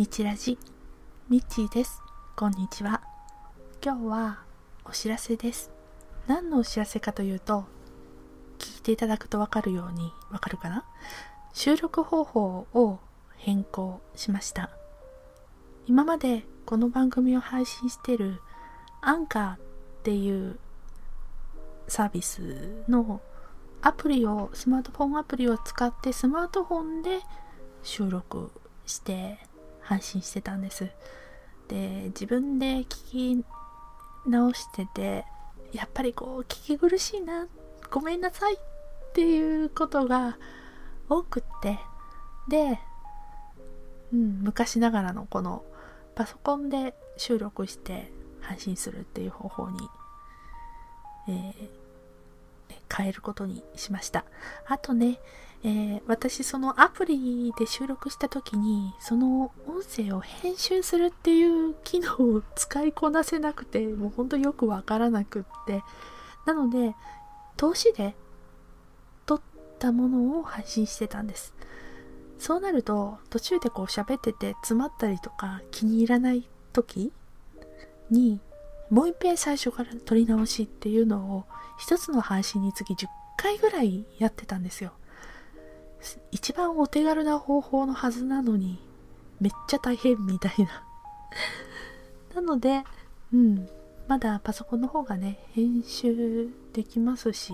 みちラジ。みちです。こんにちは。今日はお知らせです。何のお知らせかというと聞いていただくとわかるようにわかるかな？収録方法を変更しました。今までこの番組を配信しているアンカーっていうサービスのアプリをスマートフォンアプリを使ってスマートフォンで収録して配信してたんです。で自分で聞き直しててやっぱりこう聞き苦しいなごめんなさいっていうことが多くってで、うん、昔ながらのこのパソコンで収録して配信するっていう方法に、えー、変えることにしました。あとね、えー、私そのアプリで収録した時にその音声を編集するっていう機能を使いこなせなくてもうほんとよくわからなくってなので投資で撮ったものを配信してたんですそうなると途中でこう喋ってて詰まったりとか気に入らない時にもう一遍最初から撮り直しっていうのを一つの配信につき10回ぐらいやってたんですよ。一番お手軽な方法のはずなのにめっちゃ大変みたいな。なのでうん。まだパソコンの方がね編集できますし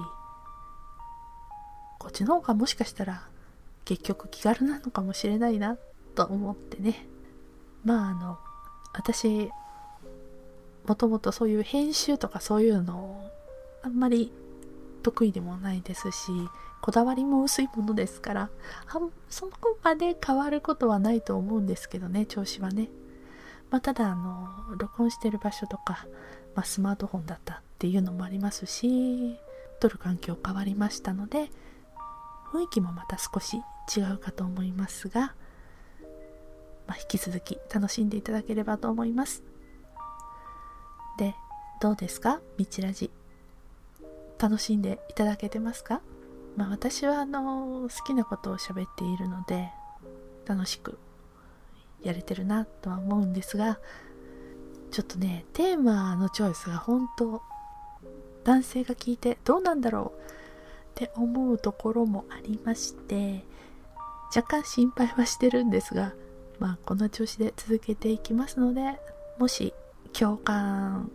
こっちの方がもしかしたら結局気軽なのかもしれないなと思ってね。まああの私もともとそういう編集とかそういうのをあんまり得意でもないですしこだわりも薄いものですからそこまで変わることはないと思うんですけどね調子はね、まあ、ただあの録音してる場所とか、まあ、スマートフォンだったっていうのもありますし撮る環境変わりましたので雰囲気もまた少し違うかと思いますが、まあ、引き続き楽しんでいただければと思います。どうですか？みちラジ。楽しんでいただけてますか？まあ私はあの好きなことを喋っているので楽しくやれてるなとは思うんですがちょっとねテーマのチョイスが本当男性が聞いてどうなんだろう？って思うところもありまして若干心配はしてるんですがまあこの調子で続けていきますのでもし共感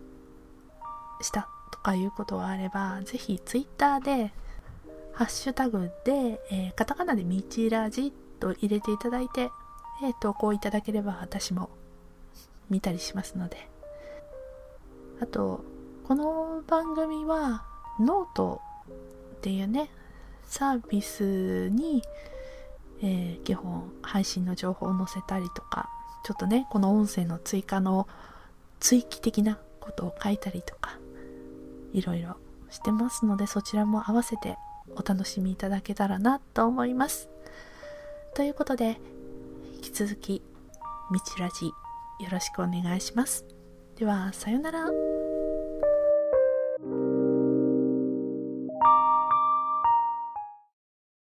したとかいうことがあればぜひ Twitter でハッシュタグで、えー、カタカナでみちラジと入れていただいて、えー、投稿いただければ私も見たりしますので。あとこの番組はノートっていうねサービスに、えー、基本配信の情報を載せたりとかちょっとねこの音声の追加の追記的なことを書いたりとかいろいろしてますのでそちらも合わせてお楽しみいただけたらなと思います。ということで引き続きみちらじよろしくお願いします。ではさようなら。